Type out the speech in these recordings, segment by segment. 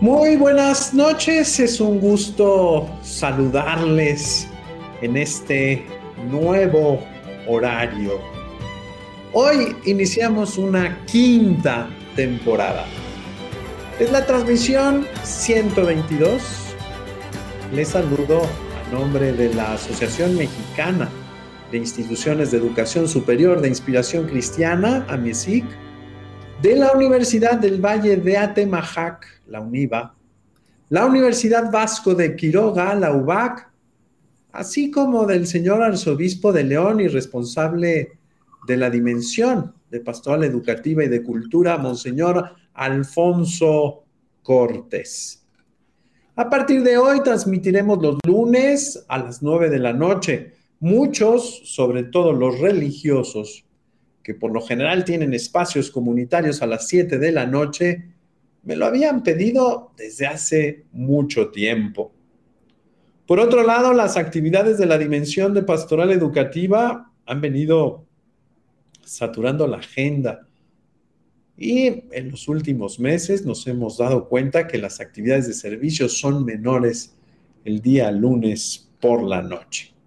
Muy buenas noches, es un gusto saludarles en este nuevo horario. Hoy iniciamos una quinta temporada. Es la transmisión 122. Les saludo a nombre de la Asociación Mexicana de Instituciones de Educación Superior de Inspiración Cristiana, AMISIC, de la Universidad del Valle de Atemajac, la UNIVA, la Universidad Vasco de Quiroga, la UBAC, así como del señor arzobispo de León y responsable de la dimensión de pastoral educativa y de cultura, Monseñor Alfonso Cortés. A partir de hoy transmitiremos los lunes a las 9 de la noche. Muchos, sobre todo los religiosos, que por lo general tienen espacios comunitarios a las 7 de la noche, me lo habían pedido desde hace mucho tiempo. Por otro lado, las actividades de la dimensión de pastoral educativa han venido saturando la agenda. Y en los últimos meses nos hemos dado cuenta que las actividades de servicio son menores el día lunes por la noche.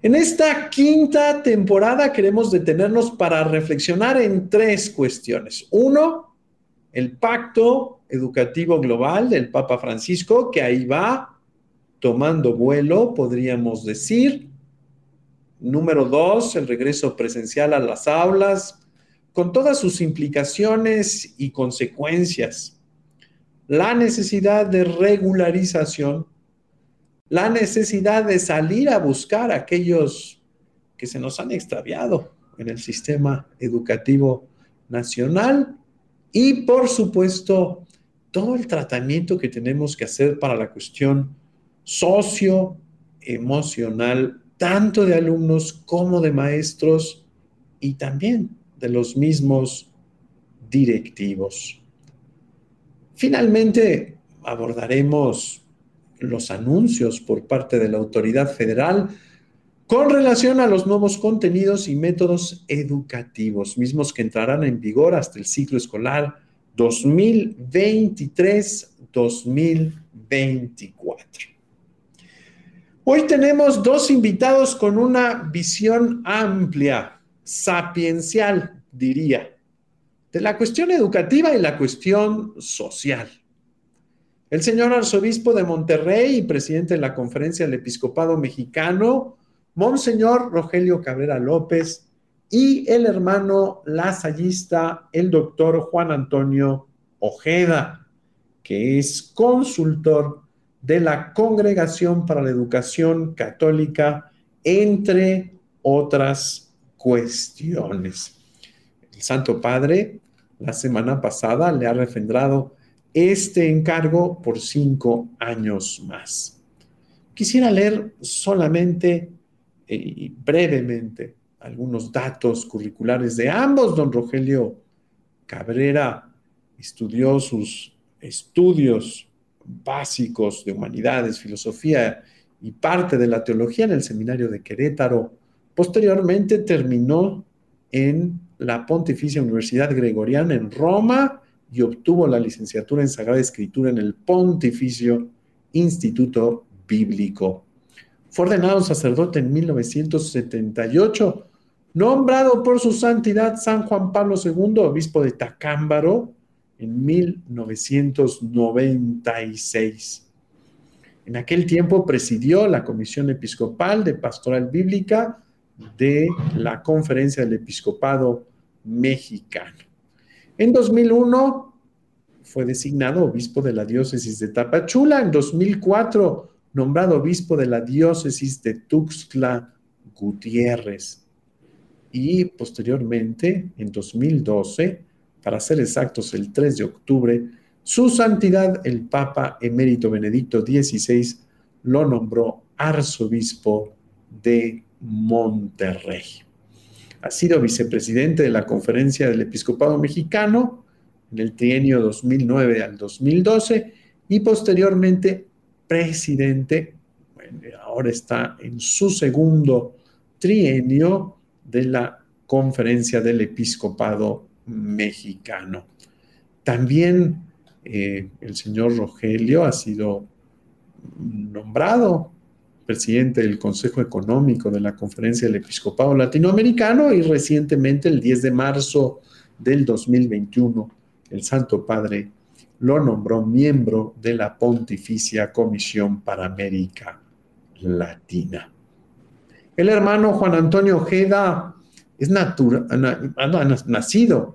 En esta quinta temporada queremos detenernos para reflexionar en tres cuestiones. Uno, el pacto educativo global del Papa Francisco, que ahí va tomando vuelo, podríamos decir. Número dos, el regreso presencial a las aulas, con todas sus implicaciones y consecuencias. La necesidad de regularización la necesidad de salir a buscar a aquellos que se nos han extraviado en el sistema educativo nacional y, por supuesto, todo el tratamiento que tenemos que hacer para la cuestión socio-emocional, tanto de alumnos como de maestros y también de los mismos directivos. Finalmente, abordaremos los anuncios por parte de la autoridad federal con relación a los nuevos contenidos y métodos educativos, mismos que entrarán en vigor hasta el ciclo escolar 2023-2024. Hoy tenemos dos invitados con una visión amplia, sapiencial, diría, de la cuestión educativa y la cuestión social. El señor arzobispo de Monterrey y presidente de la Conferencia del Episcopado Mexicano, Monseñor Rogelio Cabrera López, y el hermano lasallista, el doctor Juan Antonio Ojeda, que es consultor de la Congregación para la Educación Católica, entre otras cuestiones. El Santo Padre la semana pasada le ha refrendado este encargo por cinco años más. Quisiera leer solamente y eh, brevemente algunos datos curriculares de ambos. Don Rogelio Cabrera estudió sus estudios básicos de humanidades, filosofía y parte de la teología en el seminario de Querétaro. Posteriormente terminó en la Pontificia Universidad Gregoriana en Roma y obtuvo la licenciatura en Sagrada Escritura en el Pontificio Instituto Bíblico. Fue ordenado sacerdote en 1978, nombrado por su santidad San Juan Pablo II, obispo de Tacámbaro, en 1996. En aquel tiempo presidió la Comisión Episcopal de Pastoral Bíblica de la Conferencia del Episcopado Mexicano. En 2001 fue designado obispo de la diócesis de Tapachula. En 2004 nombrado obispo de la diócesis de Tuxtla Gutiérrez. Y posteriormente, en 2012, para ser exactos, el 3 de octubre, su santidad el Papa emérito Benedicto XVI lo nombró arzobispo de Monterrey. Ha sido vicepresidente de la Conferencia del Episcopado Mexicano en el trienio 2009 al 2012 y posteriormente presidente, ahora está en su segundo trienio de la Conferencia del Episcopado Mexicano. También eh, el señor Rogelio ha sido nombrado presidente del Consejo Económico de la Conferencia del Episcopado Latinoamericano y recientemente, el 10 de marzo del 2021, el Santo Padre lo nombró miembro de la Pontificia Comisión para América Latina. El hermano Juan Antonio Ojeda es nacido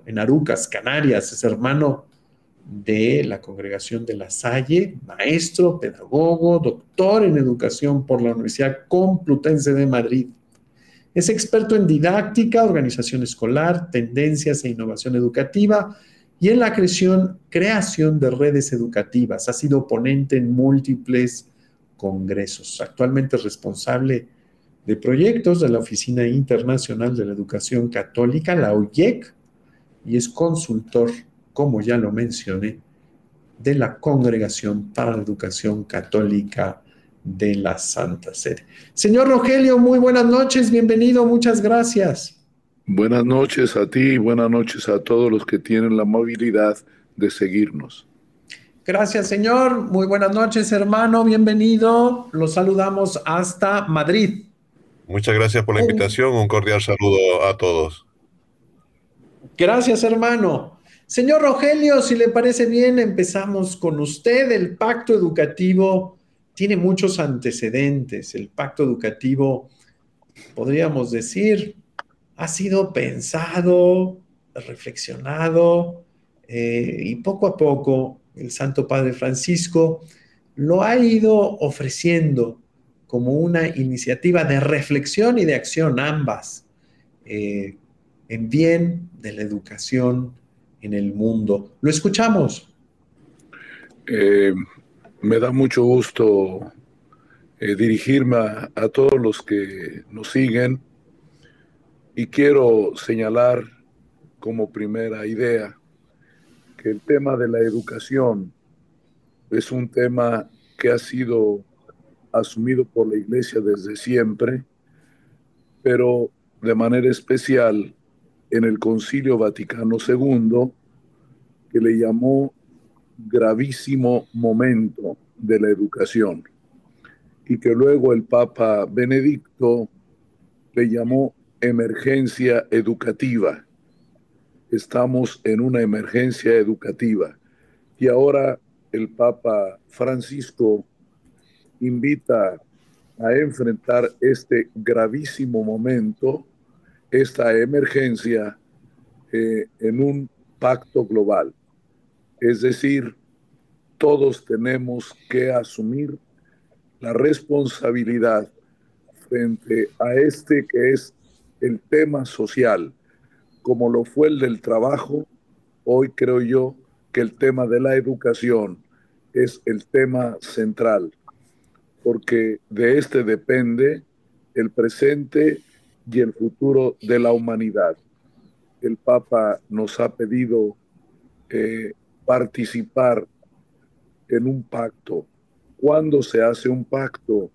en Arucas, Canarias, es hermano de la Congregación de la Salle, maestro, pedagogo, doctor en educación por la Universidad Complutense de Madrid. Es experto en didáctica, organización escolar, tendencias e innovación educativa y en la creación, creación de redes educativas. Ha sido ponente en múltiples congresos. Actualmente es responsable de proyectos de la Oficina Internacional de la Educación Católica, la OIEC, y es consultor como ya lo mencioné, de la Congregación para la Educación Católica de la Santa Sede. Señor Rogelio, muy buenas noches, bienvenido, muchas gracias. Buenas noches a ti y buenas noches a todos los que tienen la movilidad de seguirnos. Gracias, señor. Muy buenas noches, hermano. Bienvenido. Los saludamos hasta Madrid. Muchas gracias por la invitación. Un cordial saludo a todos. Gracias, hermano. Señor Rogelio, si le parece bien, empezamos con usted. El pacto educativo tiene muchos antecedentes. El pacto educativo, podríamos decir, ha sido pensado, reflexionado eh, y poco a poco el Santo Padre Francisco lo ha ido ofreciendo como una iniciativa de reflexión y de acción ambas, eh, en bien de la educación en el mundo. Lo escuchamos. Eh, me da mucho gusto eh, dirigirme a, todos los que nos siguen y quiero señalar como primera idea que el tema de la educación es un tema que ha sido asumido por la Iglesia desde siempre, pero de manera especial en el Concilio Vaticano II, que le llamó gravísimo momento de la educación y que luego el Papa Benedicto le llamó emergencia educativa. Estamos en una emergencia educativa. Y ahora el Papa Francisco invita a enfrentar este gravísimo momento esta emergencia eh, en un pacto global. Es decir, todos tenemos que asumir la responsabilidad frente a este que es el tema social, como lo fue el del trabajo, hoy creo yo que el tema de la educación es el tema central, porque de este depende el presente y el futuro de la humanidad. El Papa nos ha pedido eh, participar en un pacto. ¿Cuándo se hace un pacto?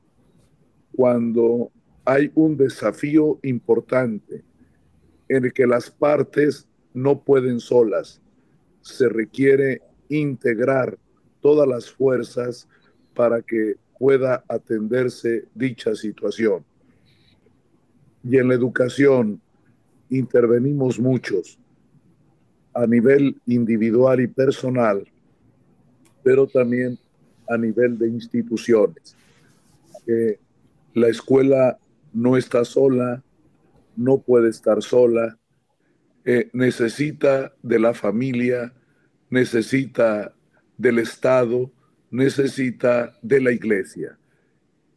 Cuando hay un desafío importante en el que las partes no pueden solas. Se requiere integrar todas las fuerzas para que pueda atenderse dicha situación y en la educación intervenimos muchos a nivel individual y personal, pero también a nivel de instituciones. la escuela no está sola, no puede estar sola, eh, necesita de la familia, necesita del Estado, necesita de la iglesia.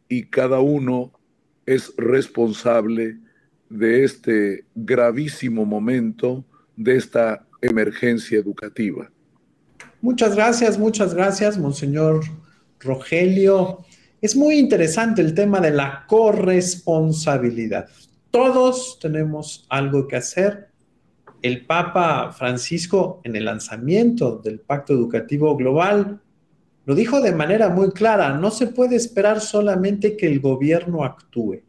Y cada uno es responsable de este gravísimo momento, de esta emergencia educativa. Muchas gracias, muchas gracias, Monseñor Rogelio. Es muy interesante el tema de la corresponsabilidad. Todos tenemos algo que hacer. El Papa Francisco, en el lanzamiento del Pacto Educativo Global, lo dijo de manera muy clara, no se puede esperar solamente que el gobierno actúe.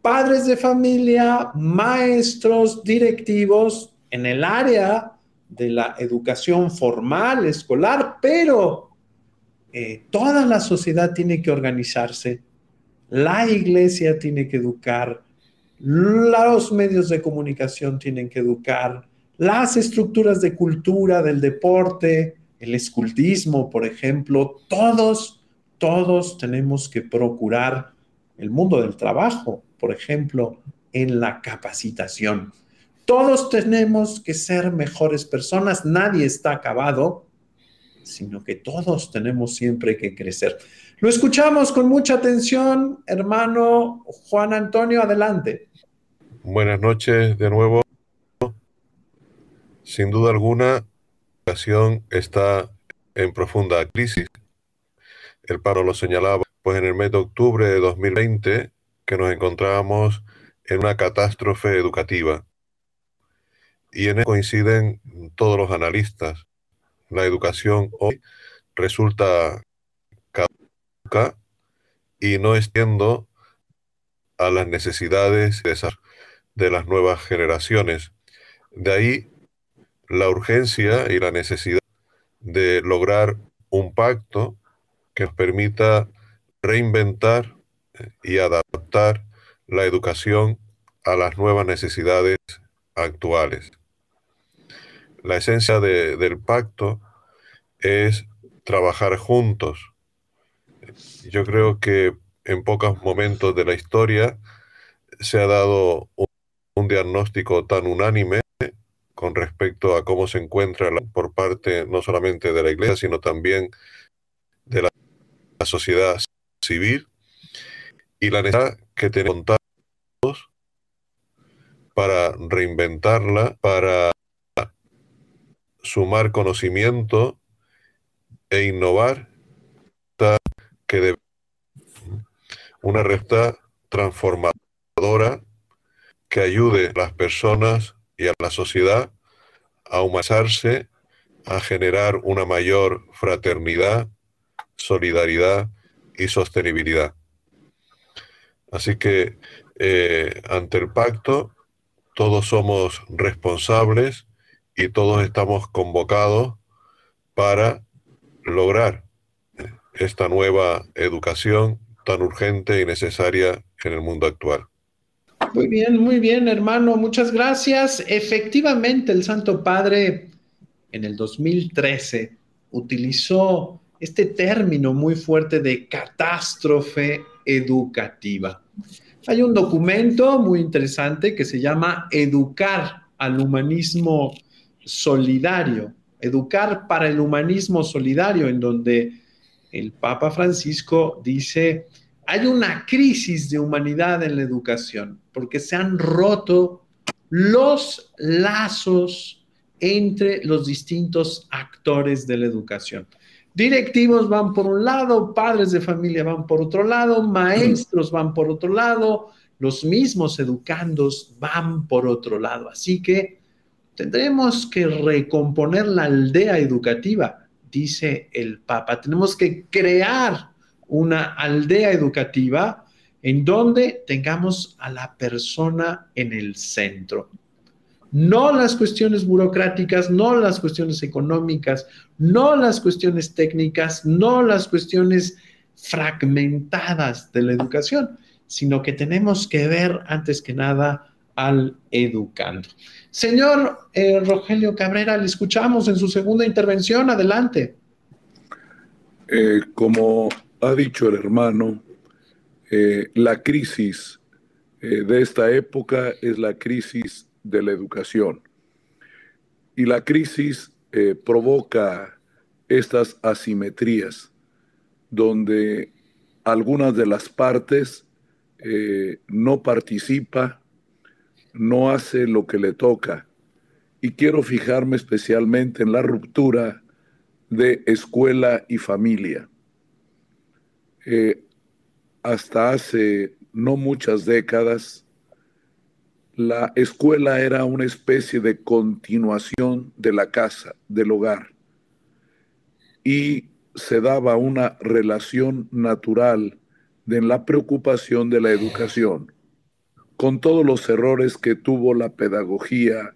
padres de familia, maestros, directivos en el área de la educación formal, escolar, pero eh, toda la sociedad tiene que organizarse, la iglesia tiene que educar, los medios de comunicación tienen que educar, las estructuras de cultura, del deporte, el escultismo, por ejemplo, todos, todos tenemos que procurar el mundo del trabajo, por ejemplo, en la capacitación. Todos tenemos que ser mejores personas, nadie está acabado, sino que todos tenemos siempre que crecer. Lo escuchamos con mucha atención, hermano Juan Antonio, adelante. Buenas noches de nuevo. Sin duda alguna, educación está en profunda crisis. El paro lo señalaba, pues en el mes de octubre de 2020, que nos encontrábamos en una catástrofe educativa. Y en eso coinciden todos los analistas. La educación hoy resulta caduca y no extiendo a las necesidades de las nuevas generaciones. De ahí la urgencia y la necesidad de lograr un pacto que nos permita reinventar eh, y adaptar la educación a las nuevas necesidades actuales. La esencia del pacto es trabajar juntos. Yo creo que en pocos momentos de la historia se ha dado un diagnóstico tan unánime con respecto a cómo se encuentra por parte no solamente de la Iglesia, sino también de la, sociedad civil y la necesidad que tenemos para reinventarla, para sumar conocimiento e innovar que una recta transformadora que ayude a las personas y a la sociedad a humanizarse, a generar una mayor fraternidad, solidaridad y sostenibilidad. Así que eh, ante el pacto todos somos responsables y todos estamos convocados para lograr esta nueva educación tan urgente y necesaria en el mundo actual. Muy bien, muy bien, hermano. Muchas gracias. Efectivamente, el Santo Padre en el 2013 utilizó este término muy fuerte de catástrofe educativa. Hay un documento muy interesante que se llama Educar al Humanismo Solidario, Educar para el Humanismo Solidario, en donde el Papa Francisco dice, hay una crisis de humanidad en la educación, porque se han roto los lazos entre los distintos actores de la educación. Directivos van por un lado, padres de familia van por otro lado, maestros van por otro lado, los mismos educandos van por otro lado. Así que tendremos que recomponer la aldea educativa, dice el Papa. Tenemos que crear una aldea educativa en donde tengamos a la persona en el centro. No las cuestiones burocráticas, no las cuestiones económicas, no las cuestiones técnicas, no las cuestiones fragmentadas de la educación, sino que tenemos que ver antes que nada al educando. Señor eh, Rogelio Cabrera, le escuchamos en su segunda intervención. Adelante. Eh, como ha dicho el hermano, eh, la crisis eh, de esta época es la crisis de la educación. Y la crisis eh, provoca estas asimetrías, donde algunas de las partes no participa, no hace lo que le toca. Y quiero fijarme especialmente en la ruptura de escuela y familia. Hasta hace no muchas décadas, la escuela era una especie de continuación de la casa, del hogar, y se daba una relación natural de la preocupación de la educación. con todos los errores que tuvo la pedagogía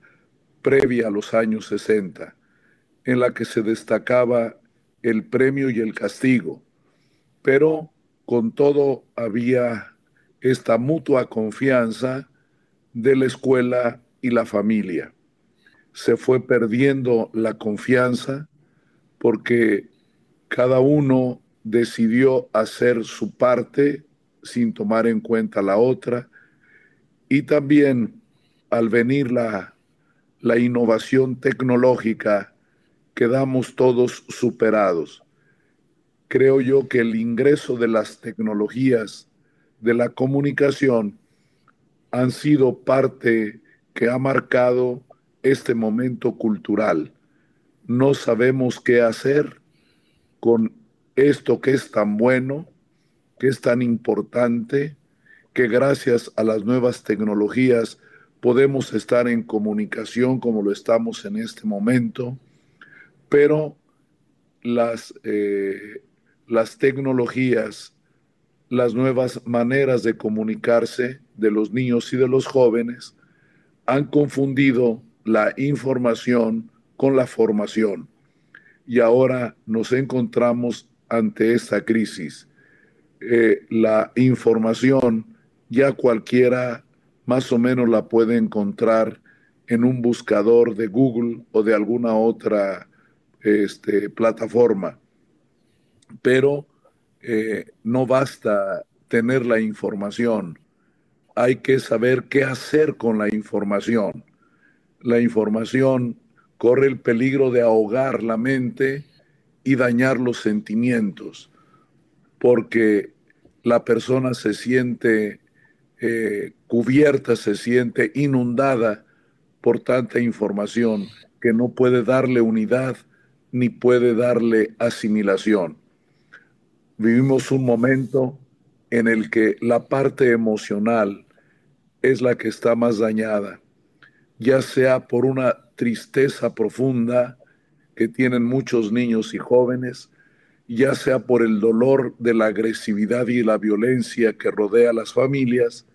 previa a los años 60, en la que se destacaba el premio y el castigo, pero con todo había esta mutua confianza de la escuela y la familia. Se fue perdiendo la confianza porque cada uno decidió hacer su parte sin tomar en cuenta la otra y también al venir la, la innovación tecnológica quedamos todos superados. Creo yo que el ingreso de las tecnologías de la comunicación han sido parte que ha marcado este momento cultural. No sabemos qué hacer con esto que es tan bueno, que es tan importante, que gracias a las nuevas tecnologías podemos estar en comunicación como lo estamos en este momento, pero las, eh, las tecnologías, las nuevas maneras de comunicarse de los niños y de los jóvenes han confundido la información con la formación. Y ahora nos encontramos ante esta crisis. Eh, la información ya cualquiera más o menos la puede encontrar en un buscador de Google o de alguna otra este, plataforma. Pero eh, no basta tener la información, hay que saber qué hacer con la información. La información corre el peligro de ahogar la mente y dañar los sentimientos, porque la persona se siente eh, cubierta, se siente inundada por tanta información que no puede darle unidad ni puede darle asimilación. Vivimos un momento en el que la parte emocional es la que está más dañada, ya sea por una tristeza profunda que tienen muchos niños y jóvenes, ya sea por el dolor de la agresividad y la violencia que rodea a las familias,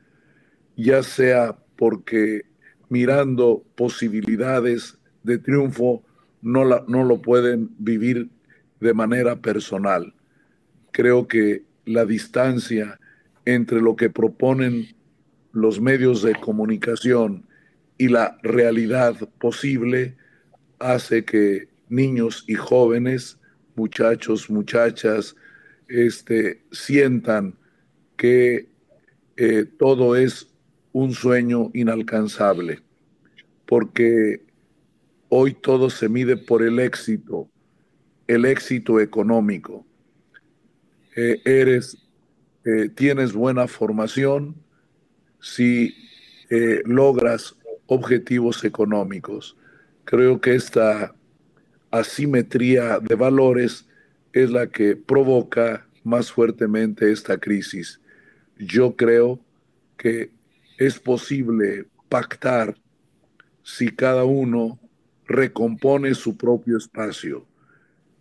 ya sea porque mirando posibilidades de triunfo no, no lo pueden vivir de manera personal. Creo que la distancia entre lo que proponen los medios de comunicación y la realidad posible hace que niños y jóvenes muchachos, muchachas, este, sientan que eh, todo es un sueño inalcanzable, porque hoy todo se mide por el éxito, el éxito económico. Eh, eres, eh, tienes buena formación si logras objetivos económicos. Creo que esta asimetría de valores es la que provoca más fuertemente esta crisis. Yo creo que es posible pactar si cada uno recompone su propio espacio.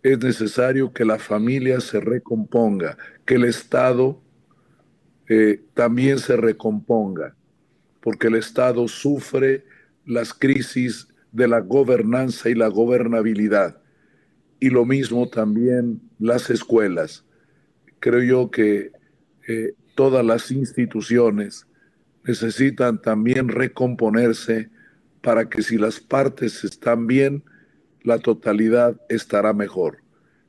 Es necesario que la familia se recomponga, que el Estado eh, también se recomponga, porque el Estado sufre las crisis de la gobernanza y la gobernabilidad. Y lo mismo también las escuelas. Creo yo que eh, todas las instituciones necesitan también recomponerse para que si las partes están bien, la totalidad estará mejor.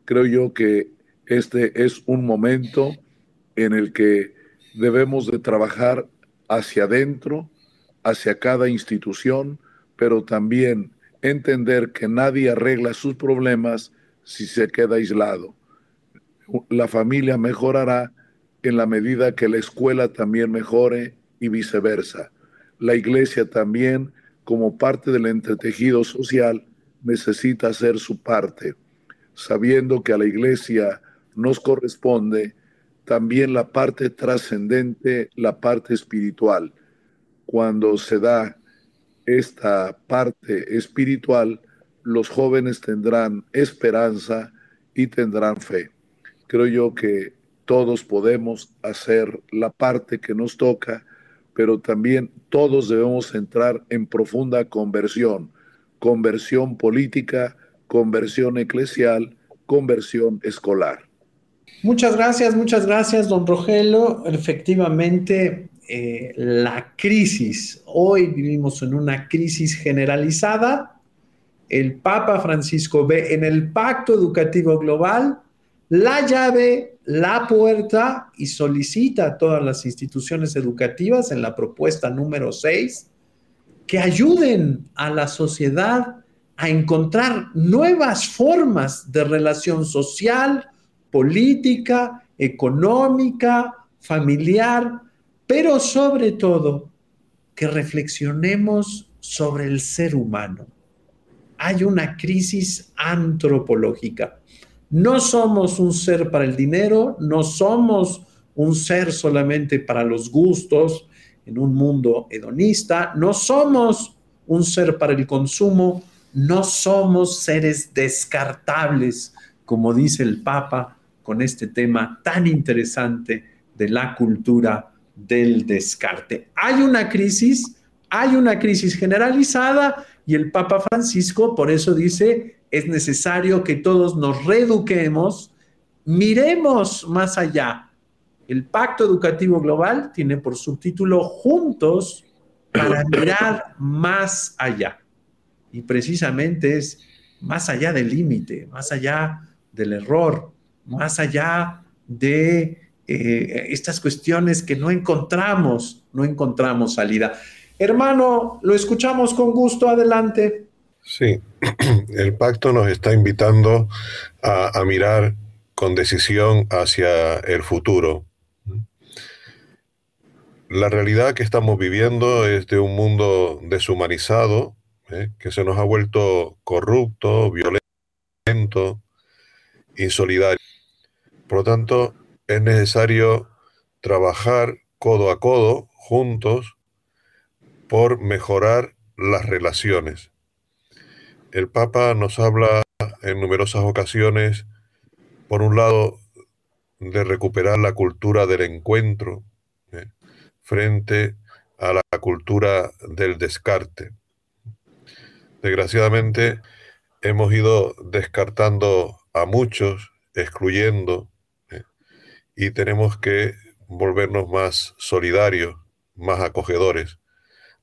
Creo yo que este es un momento en el que debemos de trabajar hacia adentro, hacia cada institución, pero también entender que nadie arregla sus problemas si se queda aislado. La familia mejorará en la medida que la escuela también mejore y viceversa. La iglesia también, como parte del entretejido social, necesita hacer su parte, sabiendo que a la iglesia nos corresponde también la parte trascendente, la parte espiritual. Cuando se da esta parte espiritual, los jóvenes tendrán esperanza y tendrán fe. Creo yo que todos podemos hacer la parte que nos toca pero también todos debemos entrar en profunda conversión, conversión política, conversión eclesial, conversión escolar. Muchas gracias, muchas gracias, don Rogelio. Efectivamente, eh, la crisis, hoy vivimos en una crisis generalizada. El Papa Francisco ve en el Pacto Educativo Global la llave, la puerta y solicita a todas las instituciones educativas en la propuesta número 6 que ayuden a la sociedad a encontrar nuevas formas de relación social, política, económica, familiar, pero sobre todo que reflexionemos sobre el ser humano. Hay una crisis antropológica. No somos un ser para el dinero, no somos un ser solamente para los gustos en un mundo hedonista, no somos un ser para el consumo, no somos seres descartables, como dice el Papa con este tema tan interesante de la cultura del descarte. Hay una crisis, hay una crisis generalizada y el Papa Francisco por eso dice, es necesario que todos nos reeduquemos, miremos más allá. El Pacto Educativo Global tiene por subtítulo Juntos para mirar más allá y precisamente es más allá del límite, más allá del error, más allá de eh, estas cuestiones que no encontramos, no encontramos salida. Hermano, lo escuchamos con gusto, adelante. Sí, el pacto nos está invitando a, a mirar con decisión hacia el futuro. La realidad que estamos viviendo es de un mundo deshumanizado, ¿eh? que se nos ha vuelto corrupto, violento, insolidario. Por lo tanto, es necesario trabajar codo a codo, juntos, por mejorar las relaciones. El Papa nos habla en numerosas ocasiones, por un lado, de recuperar la cultura del encuentro. Frente a la cultura del descarte. Desgraciadamente hemos ido descartando a muchos, excluyendo, ¿eh? y tenemos que volvernos más solidarios, más acogedores,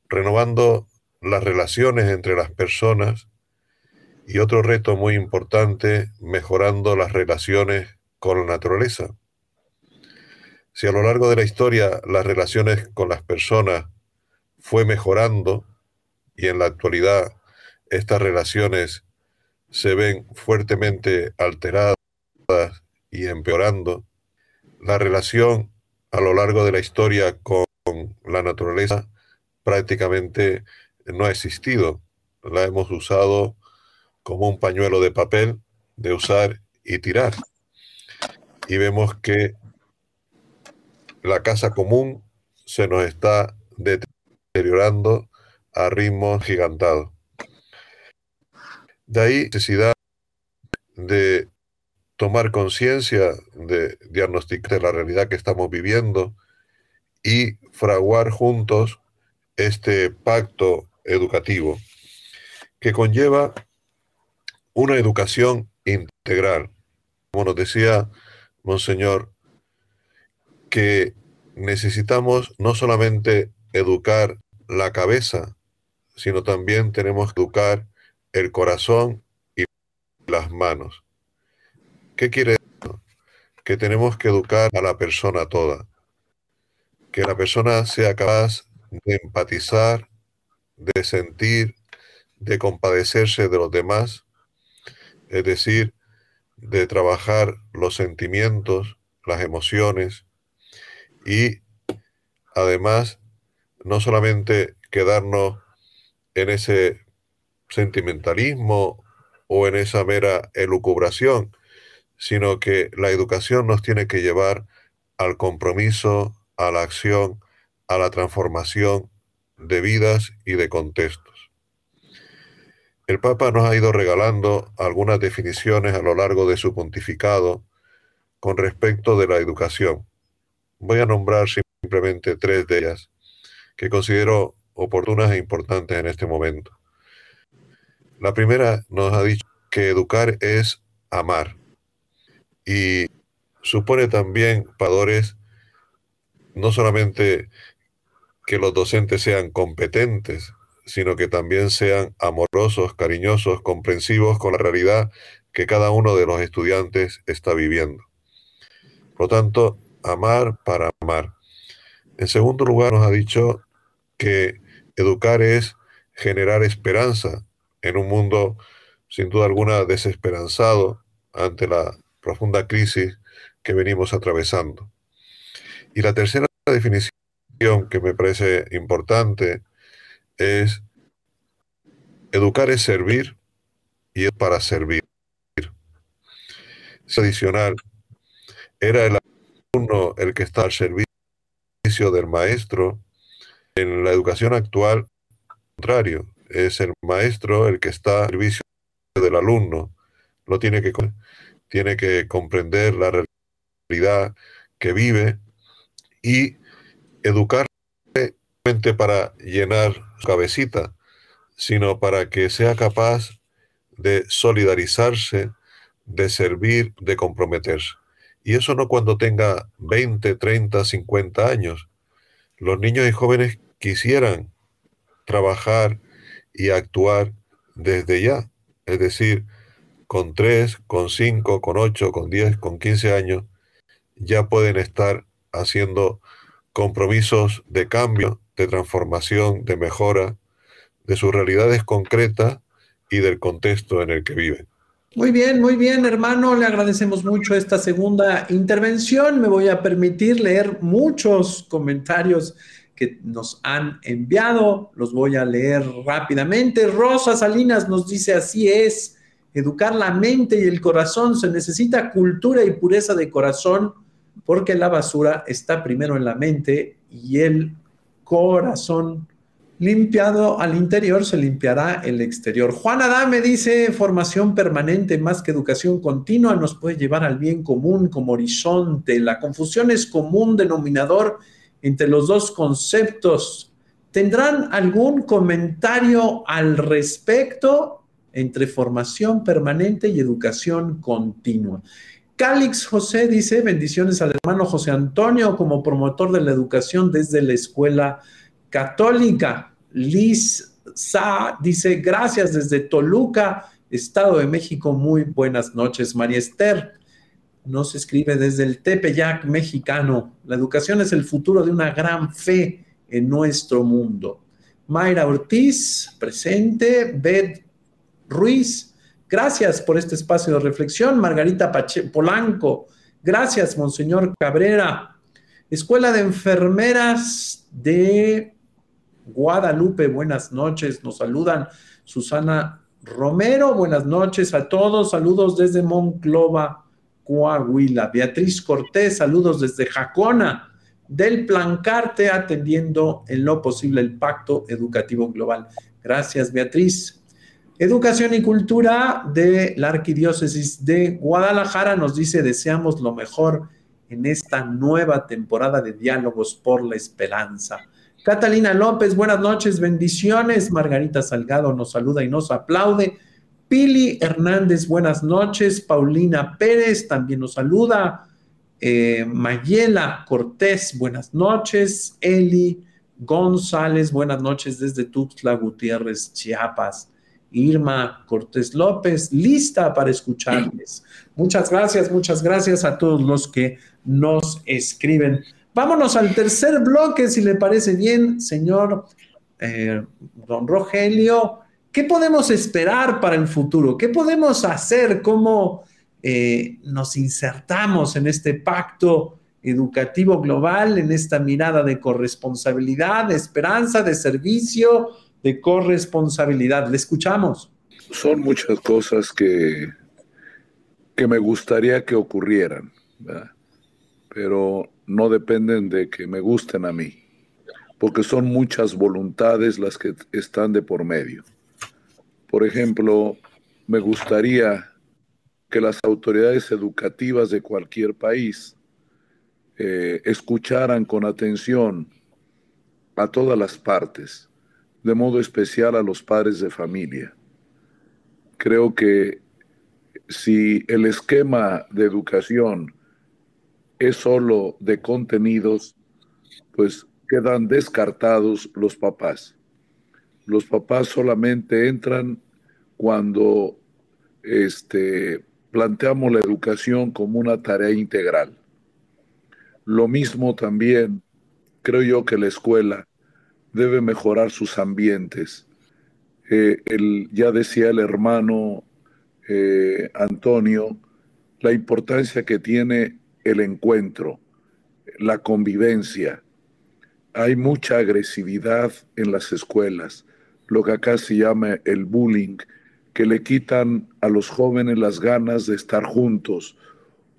renovando las relaciones entre las personas y otro reto muy importante, mejorando las relaciones con la naturaleza. Si a lo largo de la historia las relaciones con las personas fue mejorando y en la actualidad estas relaciones se ven fuertemente alteradas y empeorando. La relación a lo largo de la historia con la naturaleza prácticamente no ha existido. La hemos usado como un pañuelo de papel de usar y tirar. Y vemos que la casa común se nos está deteriorando a ritmos gigantados. De ahí necesidad de tomar conciencia, de diagnosticar la realidad que estamos viviendo y fraguar juntos este pacto educativo que conlleva una educación integral. Como nos decía Monseñor, que necesitamos no solamente educar la cabeza, sino también tenemos que educar el corazón y las manos. ¿Qué quiere decir? Que tenemos que educar a la persona toda. Que la persona sea capaz de empatizar, de sentir, de compadecerse de los demás, es decir, de trabajar los sentimientos, las emociones y además no solamente quedarnos en ese sentimentalismo o en esa mera elucubración, sino que la educación nos tiene que llevar al compromiso, a la acción, a la transformación de vidas y de contextos. El Papa nos ha ido regalando algunas definiciones a lo largo de su pontificado con respecto de la educación. Voy a nombrar simplemente tres de ellas. que considero oportunas e importantes en este momento. La primera nos ha dicho que educar es amar y supone también, padores, no solamente que los docentes sean competentes, sino que también sean amorosos, cariñosos, comprensivos con la realidad que cada uno de los estudiantes está viviendo. Por lo tanto, amar para amar. En segundo lugar, nos ha dicho que educar es generar esperanza en un mundo sin duda alguna desesperanzado ante la profunda crisis que venimos atravesando. Y la tercera definición que me parece importante es educar es servir y es para servir. Es adicional, era el el que está al servicio del maestro. En la educación actual, contrario, es el maestro el que está al servicio del alumno. Lo tiene que, tiene que comprender la realidad que vive y educarle para llenar su cabecita, sino para que sea capaz de solidarizarse, de servir, de comprometerse. Y eso no cuando tenga 20, 30, 50 años. Los niños y jóvenes quisieran trabajar y actuar desde ya, es decir, con 3, con 5, con 8, con 10, con 15 años, ya pueden estar haciendo compromisos de cambio, de transformación, de mejora de sus realidades concretas y del contexto en el que viven. Muy bien, muy bien, hermano. Le agradecemos mucho esta segunda intervención. Me voy a permitir leer muchos comentarios que nos han enviado. Los voy a leer rápidamente. Rosa Salinas nos dice, así es, educar la mente y el corazón. Se necesita cultura y pureza de corazón porque la basura está primero en la mente y el corazón limpiado al interior se limpiará el exterior. Juan Adame dice, formación permanente más que educación continua nos puede llevar al bien común como horizonte. La confusión es común denominador entre los dos conceptos. ¿Tendrán algún comentario al respecto entre formación permanente y educación continua? Calix José dice, bendiciones al hermano José Antonio como promotor de la educación desde la escuela católica. Liz Sa dice, gracias desde Toluca, Estado de México, muy buenas noches. María Esther nos escribe desde el Tepeyac mexicano, la educación es el futuro de una gran fe en nuestro mundo. Mayra Ortiz, presente, Beth Ruiz, Gracias por este espacio de reflexión, Margarita Polanco. Gracias, Monseñor Cabrera. Escuela de Enfermeras de Guadalupe, buenas noches. Nos saludan Susana Romero, buenas noches a todos. Saludos desde Monclova, Coahuila. Beatriz Cortés, saludos desde Jacona, del Plancarte, atendiendo en lo posible el Pacto Educativo Global. Gracias, Beatriz. Educación y Cultura de la Arquidiócesis de Guadalajara nos dice, deseamos lo mejor en esta nueva temporada de Diálogos por la Esperanza. Catalina López, buenas noches, bendiciones. Margarita Salgado nos saluda y nos aplaude. Pili Hernández, buenas noches. Paulina Pérez también nos saluda. Eh, Mayela Cortés, buenas noches. Eli González, buenas noches desde Tuxtla Gutiérrez, Chiapas. Irma Cortés López, lista para escucharles. Muchas gracias, muchas gracias a todos los que nos escriben. Vámonos al tercer bloque, si le parece bien, señor eh, don Rogelio. ¿Qué podemos esperar para el futuro? ¿Qué podemos hacer? ¿Cómo eh, nos insertamos en este pacto educativo global, en esta mirada de corresponsabilidad, de esperanza, de servicio? de corresponsabilidad. Le escuchamos. Son muchas cosas que, que me gustaría que ocurrieran, pero no dependen de que me gusten a mí, porque son muchas voluntades las que están de por medio. Por ejemplo, me gustaría que las autoridades educativas de cualquier país eh, escucharan con atención a todas las partes, de modo especial a los padres de familia. Creo que si el esquema de educación es solo de contenidos, pues quedan descartados los papás. Los papás solamente entran cuando este, planteamos la educación como una tarea integral. Lo mismo también creo yo que la escuela debe mejorar sus ambientes. Eh, ya decía el hermano eh, Antonio la importancia que tiene el encuentro, la convivencia. Hay mucha agresividad en las escuelas, lo que acá se llama el bullying, que le quitan a los jóvenes las ganas de estar juntos,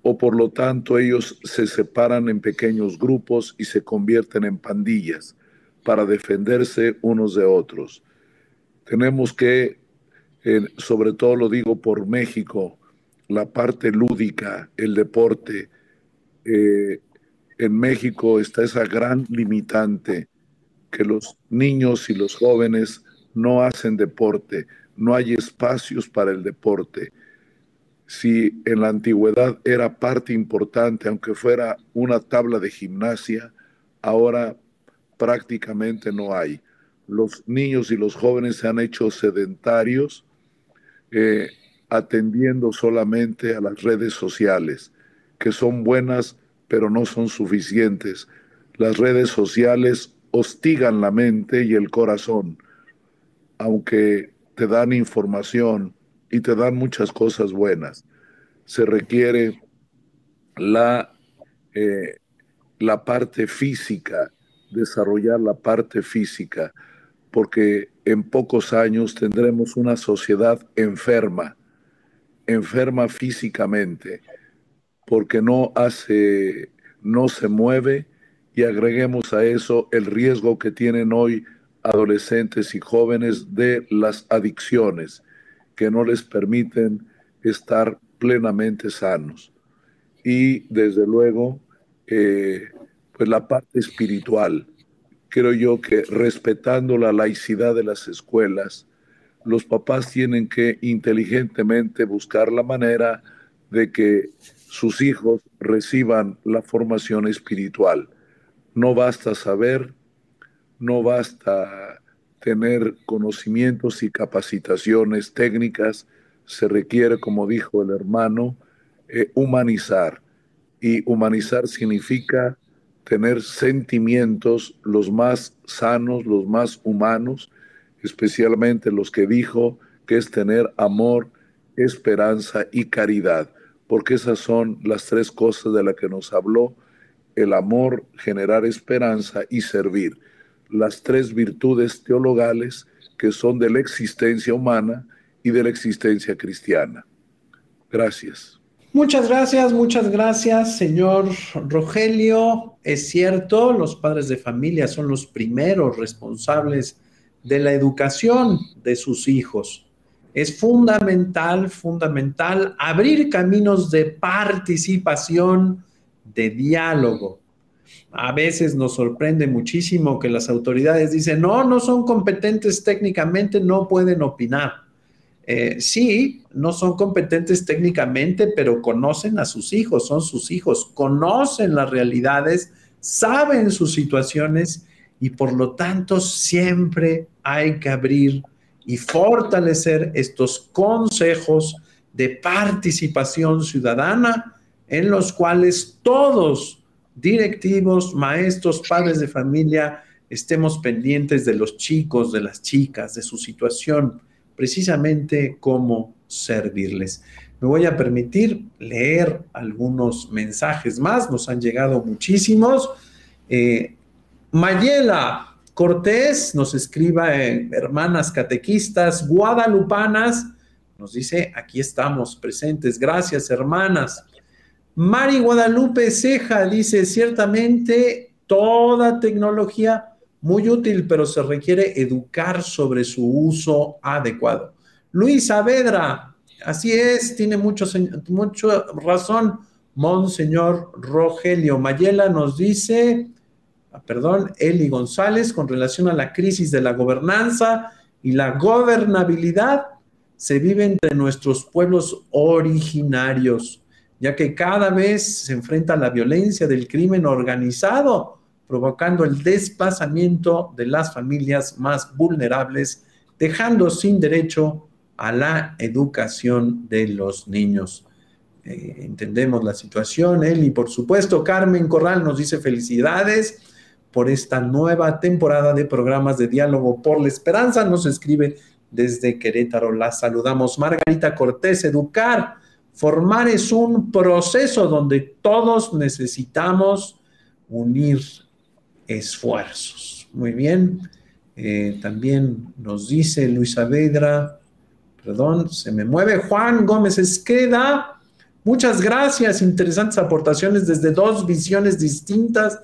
o por lo tanto ellos se separan en pequeños grupos y se convierten en pandillas para defenderse unos de otros. Tenemos que, sobre todo lo digo por México, la parte lúdica, el deporte. Eh, en México está esa gran limitante que los niños y los jóvenes no hacen deporte, no hay espacios para el deporte. Si en la antigüedad era parte importante, aunque fuera una tabla de gimnasia, ahora prácticamente no hay. Los niños y los jóvenes se han hecho sedentarios eh, atendiendo solamente a las redes sociales, que son buenas, pero no son suficientes. Las redes sociales hostigan la mente y el corazón, aunque te dan información y te dan muchas cosas buenas. Se requiere la, eh, la parte física desarrollar la parte física, porque en pocos años tendremos una sociedad enferma, enferma físicamente, porque no hace, no se mueve y agreguemos a eso el riesgo que tienen hoy adolescentes y jóvenes de las adicciones que no les permiten estar plenamente sanos. Y desde luego, eh, pues la parte espiritual. Creo yo que respetando la laicidad de las escuelas, los papás tienen que inteligentemente buscar la manera de que sus hijos reciban la formación espiritual. No basta saber, no basta tener conocimientos y capacitaciones técnicas, se requiere, como dijo el hermano, eh, humanizar. Y humanizar significa tener sentimientos los más sanos, los más humanos, especialmente los que dijo que es tener amor, esperanza y caridad, porque esas son las tres cosas de las que nos habló el amor, generar esperanza y servir, las tres virtudes teologales que son de la existencia humana y de la existencia cristiana. Gracias. Muchas gracias, muchas gracias, señor Rogelio. Es cierto, los padres de familia son los primeros responsables de la educación de sus hijos. Es fundamental, fundamental abrir caminos de participación, de diálogo. A veces nos sorprende muchísimo que las autoridades dicen, no, no son competentes técnicamente, no pueden opinar. Eh, sí, no son competentes técnicamente, pero conocen a sus hijos, son sus hijos, conocen las realidades, saben sus situaciones y por lo tanto siempre hay que abrir y fortalecer estos consejos de participación ciudadana en los cuales todos, directivos, maestros, padres de familia, estemos pendientes de los chicos, de las chicas, de su situación precisamente cómo servirles. Me voy a permitir leer algunos mensajes más, nos han llegado muchísimos. Eh, Mayela Cortés nos escriba en Hermanas Catequistas Guadalupanas, nos dice, aquí estamos presentes, gracias hermanas. Mari Guadalupe Ceja dice, ciertamente toda tecnología muy útil, pero se requiere educar sobre su uso adecuado. Luis Saavedra, así es, tiene mucho, mucho razón. Monseñor Rogelio Mayela nos dice, perdón, Eli González, con relación a la crisis de la gobernanza y la gobernabilidad, se vive entre nuestros pueblos originarios, ya que cada vez se enfrenta a la violencia del crimen organizado, provocando el desplazamiento de las familias más vulnerables, dejando sin derecho a la educación de los niños. Eh, entendemos la situación, y por supuesto Carmen Corral nos dice felicidades por esta nueva temporada de programas de diálogo por la esperanza. Nos escribe desde Querétaro. La saludamos. Margarita Cortés, educar, formar es un proceso donde todos necesitamos unir esfuerzos. Muy bien. Eh, también nos dice Luisa Vedra, perdón, se me mueve Juan Gómez Esqueda. Muchas gracias, interesantes aportaciones desde dos visiones distintas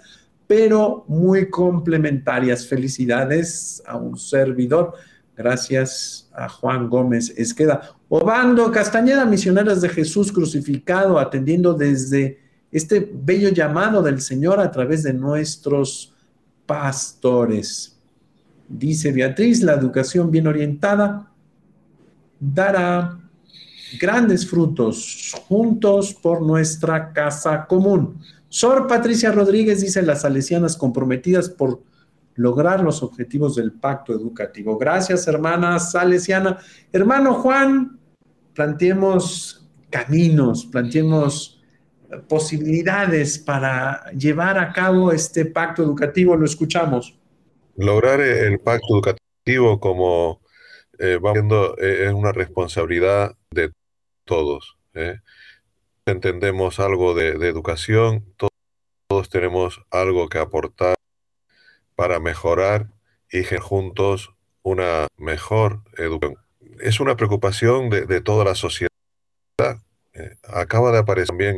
pero muy complementarias. Felicidades a un servidor. Gracias a Juan Gómez Esqueda. Obando Castañeda, misioneras de Jesús crucificado, atendiendo desde este bello llamado del Señor a través de nuestros pastores. Dice Beatriz, la educación bien orientada dará grandes frutos juntos por nuestra casa común. Sor Patricia Rodríguez dice las salesianas comprometidas por lograr los objetivos del pacto educativo. Gracias, hermana salesiana. Hermano Juan, planteemos caminos, planteemos posibilidades para llevar a cabo este pacto educativo. Lo escuchamos. Lograr el pacto educativo, como eh, va viendo, eh, es una responsabilidad de todos. ¿eh? Entendemos algo de, educación, todos, tenemos algo que aportar para mejorar y que juntos una mejor educación. Es una preocupación de, toda la sociedad. Eh, acaba de aparecer también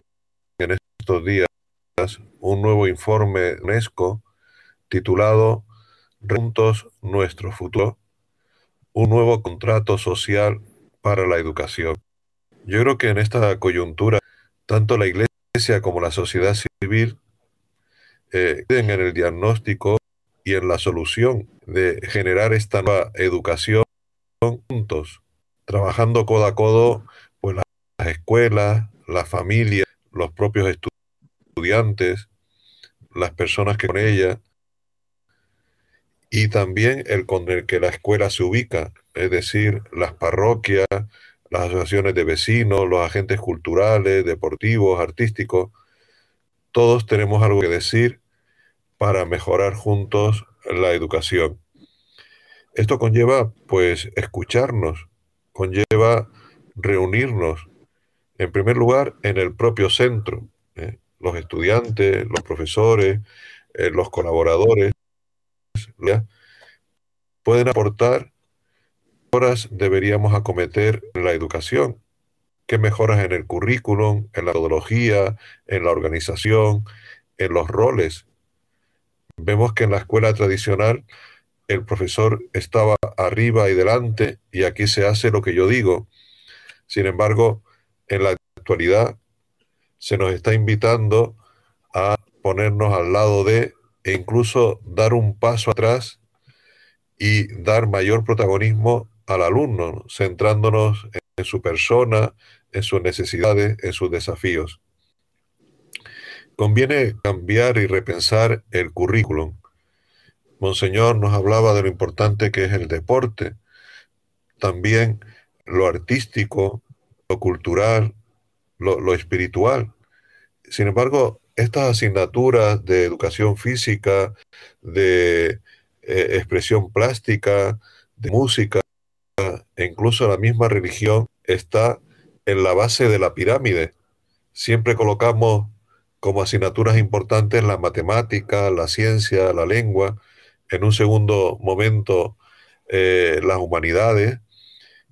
en estos días un nuevo informe UNESCO titulado Juntos nuestro futuro, un nuevo contrato social para la educación. Yo creo que en esta coyuntura tanto la Iglesia como la sociedad civil eh, en el diagnóstico y en la solución de generar esta nueva educación juntos, trabajando codo a codo, pues las escuelas, las familias, los propios estudiantes, las personas que con ella, y también el con el que la escuela se ubica, es decir, las parroquias, las asociaciones de vecinos, los agentes culturales, deportivos, artísticos, todos tenemos algo que decir para mejorar juntos la educación. Esto conlleva, pues, escucharnos, conlleva reunirnos, en primer lugar, en el propio centro, ¿eh? los estudiantes, los profesores, eh, los colaboradores, pueden aportar mejoras deberíamos acometer en la educación? ¿Qué mejoras en el currículum, en la metodología, en la organización, en los roles? Vemos que en la escuela tradicional el profesor estaba arriba y delante y aquí se hace lo que yo digo. Sin embargo, en la actualidad se nos está invitando a ponernos al lado de e incluso dar un paso atrás y dar mayor protagonismo al alumno, centrándonos en su persona, en sus necesidades, en sus desafíos. Conviene cambiar y repensar el currículum. Monseñor nos hablaba de lo importante que es el deporte, también lo artístico, lo cultural, lo, espiritual. Sin embargo, estas asignaturas de educación física, de eh, expresión plástica, de música, e incluso la misma religión está en la base de la pirámide. Siempre colocamos como asignaturas importantes la matemática, la ciencia, la lengua, en un segundo momento eh, las humanidades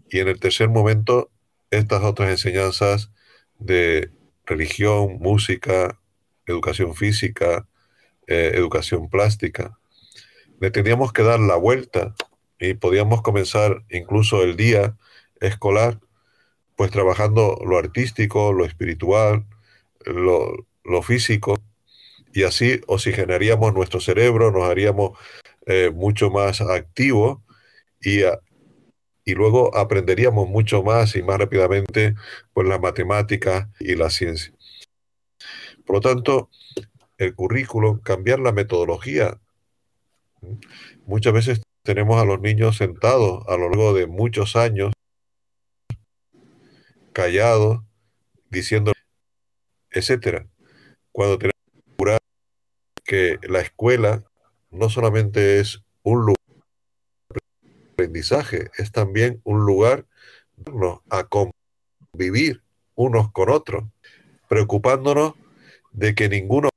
y en el tercer momento estas otras enseñanzas de religión, música, educación física, eh, educación plástica. Le teníamos que dar la vuelta y podíamos comenzar incluso el día escolar, pues trabajando lo artístico, lo espiritual, lo, físico, y así oxigenaríamos nuestro cerebro, nos haríamos eh, mucho más activos y, y luego aprenderíamos mucho más y más rápidamente pues, las matemáticas y la ciencia. Por lo tanto, el currículo, cambiar la metodología. Muchas veces tenemos a los niños sentados a lo largo de muchos años, callados, diciendo, etcétera. Cuando tenemos que la escuela no solamente es un lugar de aprendizaje, es también un lugar a convivir unos con otros, preocupándonos de que ninguno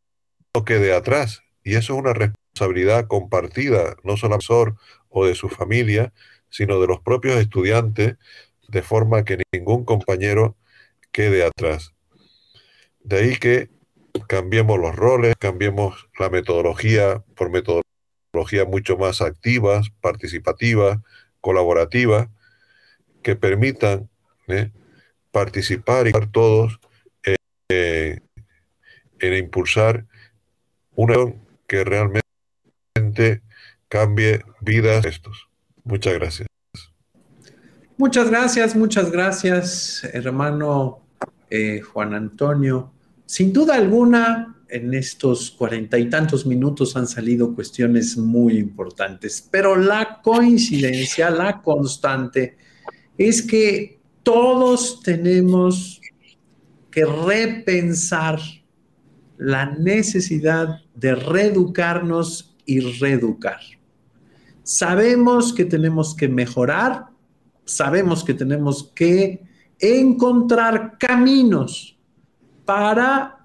quede atrás. Y eso es una responsabilidad compartida, no solo del o de su familia, sino de los propios estudiantes, de forma que ningún compañero quede atrás. De ahí que cambiemos los roles, cambiemos la metodología por metodología mucho más activas, participativas, colaborativas, que permitan ¿eh? participar y todos eh, en impulsar una que realmente cambie vidas estos. Muchas gracias. Muchas gracias, muchas gracias, hermano eh, Juan Antonio. Sin duda alguna, en estos cuarenta y tantos minutos han salido cuestiones muy importantes, pero la coincidencia, la constante, es que todos tenemos que repensar la necesidad de reeducarnos y reeducar. Sabemos que tenemos que mejorar, sabemos que tenemos que encontrar caminos para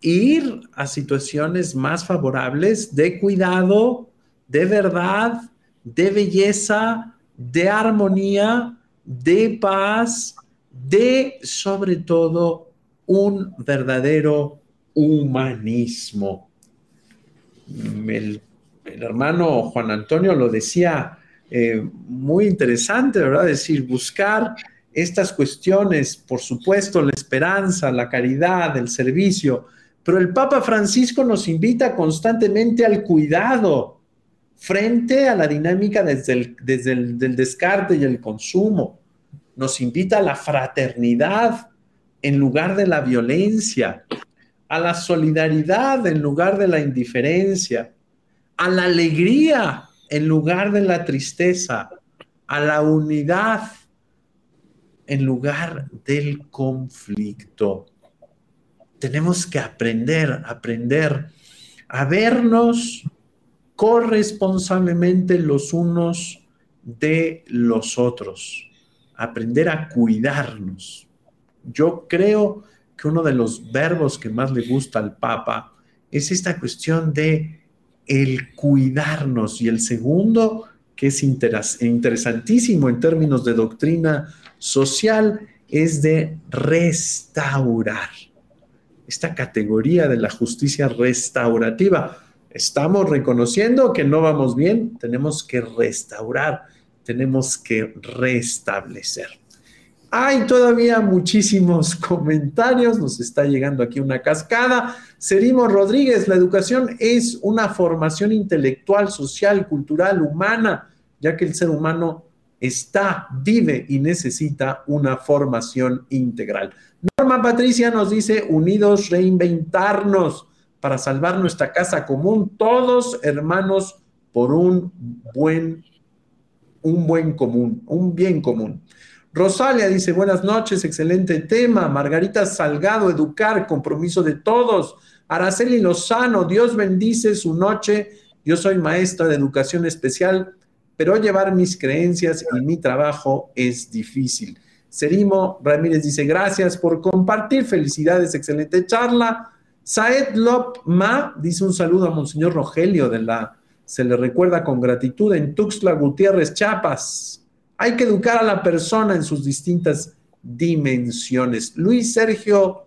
ir a situaciones más favorables de cuidado, de verdad, de belleza, de armonía, de paz, de sobre todo un verdadero humanismo. Hermano Juan Antonio lo decía eh, muy interesante, ¿verdad? Es decir, buscar estas cuestiones, por supuesto, la esperanza, la caridad, el servicio, pero el Papa Francisco nos invita constantemente al cuidado frente a la dinámica desde el, desde el del descarte y el consumo. Nos invita a la fraternidad en lugar de la violencia, a la solidaridad en lugar de la indiferencia, a la alegría en lugar de la tristeza, a la unidad en lugar del conflicto. Tenemos que aprender, aprender a vernos corresponsablemente los unos de los otros, aprender a cuidarnos. Yo creo que uno de los verbos que más le gusta al Papa es esta cuestión de el cuidarnos y el segundo que es interesantísimo en términos de doctrina social, es de restaurar. Esta categoría de la justicia restaurativa. Estamos reconociendo que no vamos bien, tenemos que restaurar, tenemos que restablecer. Hay todavía muchísimos comentarios, nos está llegando aquí una cascada. Serimo Rodríguez, la educación es una formación intelectual, social, cultural, humana, ya que el ser humano está, vive y necesita una formación integral. Norma Patricia nos dice, unidos, reinventarnos para salvar nuestra casa común, todos hermanos por un buen, un buen común, un bien común. Rosalia dice, buenas noches, excelente tema. Margarita Salgado, educar, compromiso de todos. Araceli Lozano, Dios bendice su noche. Yo soy maestra de educación especial pero llevar mis creencias y mi trabajo es difícil. Serimo Ramírez dice, gracias por compartir, felicidades, excelente charla. Saed Lopma dice un saludo a Monseñor Rogelio de la, se le recuerda con gratitud en Tuxtla Gutiérrez, Chiapas. Hay que educar a la persona en sus distintas dimensiones. Luis Sergio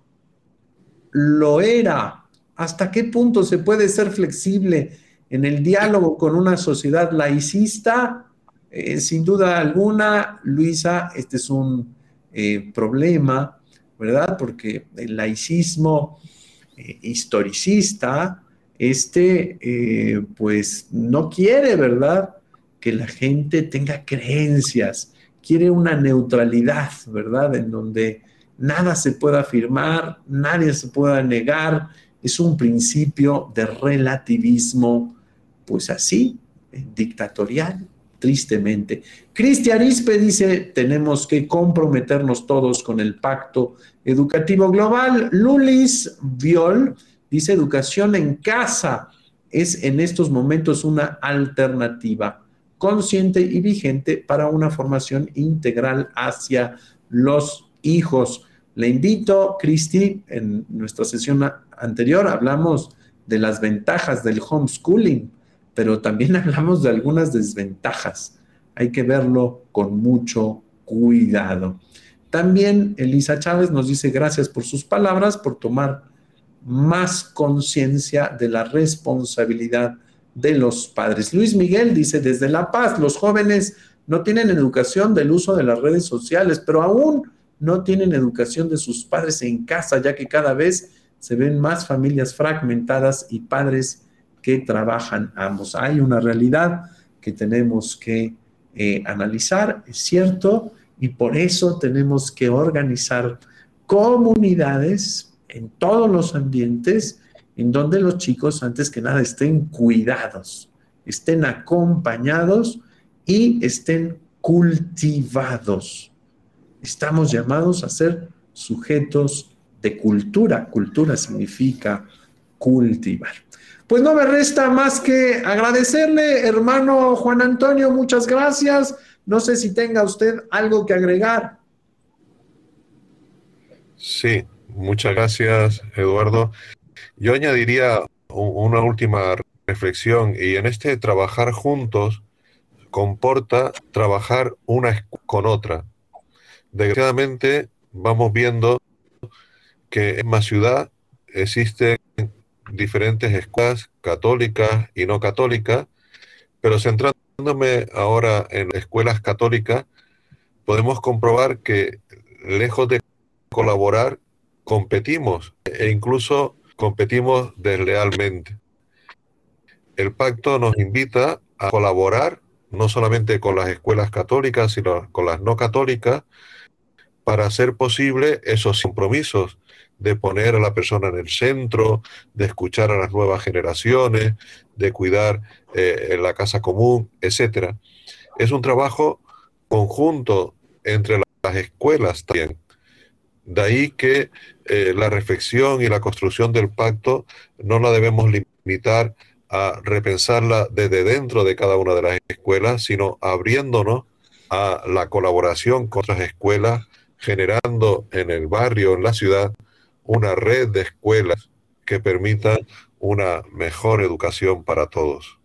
lo era. ¿Hasta qué punto se puede ser flexible? en el diálogo con una sociedad laicista, eh, sin duda alguna, Luisa, este es un eh, problema, ¿verdad? Porque el laicismo eh, historicista este pues no quiere, ¿verdad? Que la gente tenga creencias, quiere una neutralidad, ¿verdad? En donde nada se pueda afirmar, nadie se pueda negar, es un principio de relativismo, pues así, dictatorial, tristemente. Cristian Ispe dice, tenemos que comprometernos todos con el pacto educativo global. Lulis Viol dice, educación en casa es en estos momentos una alternativa consciente y vigente para una formación integral hacia los hijos. Le invito, Cristi, en nuestra sesión anterior hablamos de las ventajas del homeschooling pero también hablamos de algunas desventajas. Hay que verlo con mucho cuidado. También Elisa Chávez nos dice gracias por sus palabras, por tomar más conciencia de la responsabilidad de los padres. Luis Miguel dice, desde La Paz, los jóvenes no tienen educación del uso de las redes sociales, pero aún no tienen educación de sus padres en casa, ya que cada vez se ven más familias fragmentadas y padres que trabajan ambos. Hay una realidad que tenemos que eh, analizar, es cierto, y por eso tenemos que organizar comunidades en todos los ambientes en donde los chicos, antes que nada, estén cuidados, estén acompañados y estén cultivados. Estamos llamados a ser sujetos de cultura. Cultura significa cultivar. Pues no me resta más que agradecerle, hermano Juan Antonio, muchas gracias. No sé si tenga usted algo que agregar. Sí, muchas gracias, Eduardo. Yo añadiría una última reflexión y en este trabajar juntos comporta trabajar una con otra. Desgraciadamente vamos viendo que en más ciudad existen diferentes escuelas católicas y no católicas, pero centrándome ahora en escuelas católicas, podemos comprobar que lejos de colaborar, competimos e incluso competimos deslealmente. El pacto nos invita a colaborar no solamente con las escuelas católicas, sino con las no católicas, para hacer posible esos compromisos de poner a la persona en el centro, de escuchar a las nuevas generaciones, de cuidar eh, la casa común, etc. Es un trabajo conjunto entre las escuelas también. De ahí que eh, la reflexión y la construcción del pacto no la debemos limitar a repensarla desde dentro de cada una de las escuelas, sino abriéndonos a la colaboración con otras escuelas, generando en el barrio, en la ciudad, una red de escuelas que permitan una mejor educación para todos.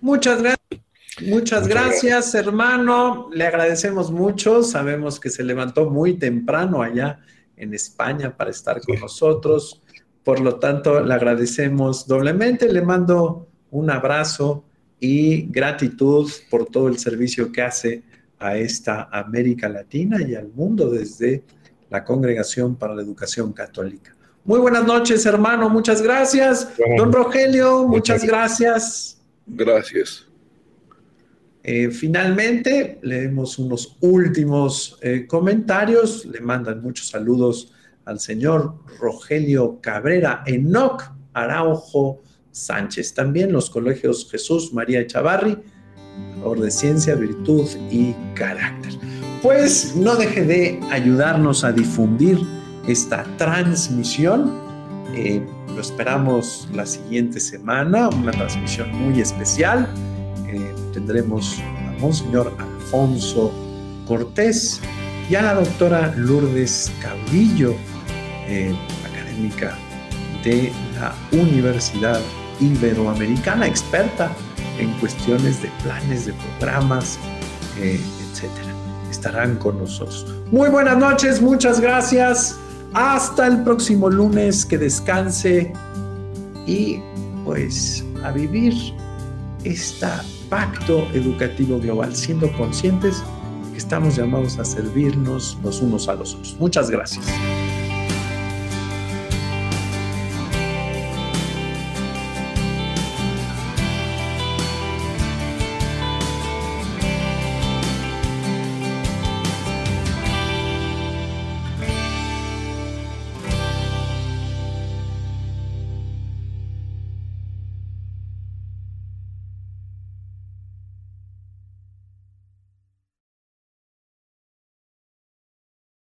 Muchas gracias. Muchas, gracias, hermano. Le agradecemos mucho. Sabemos que se levantó muy temprano allá en España para estar con nosotros. Por lo tanto, le agradecemos doblemente. Le mando un abrazo y gratitud por todo el servicio que hace a esta América Latina y al mundo desde la Congregación para la Educación Católica. Muy buenas noches, hermano, muchas gracias. Don Rogelio, muchas, gracias. Gracias. Eh, finalmente, leemos unos últimos eh, comentarios. Le mandan muchos saludos al señor Rogelio Cabrera, Enoc Araujo Sánchez. También los colegios Jesús María Echavarri, favor de ciencia, virtud y carácter pues no deje de ayudarnos a difundir esta transmisión. Eh, lo esperamos la siguiente semana, una transmisión muy especial. Eh, tendremos a Monseñor Alfonso Cortés y a la doctora Lourdes Caudillo, eh, académica de la Universidad Iberoamericana, experta en cuestiones de planes, de programas, etcétera estarán con nosotros. Muy buenas noches, muchas gracias. Hasta el próximo lunes, que descanse y pues a vivir este pacto educativo global, siendo conscientes que estamos llamados a servirnos los unos a los otros. Muchas gracias.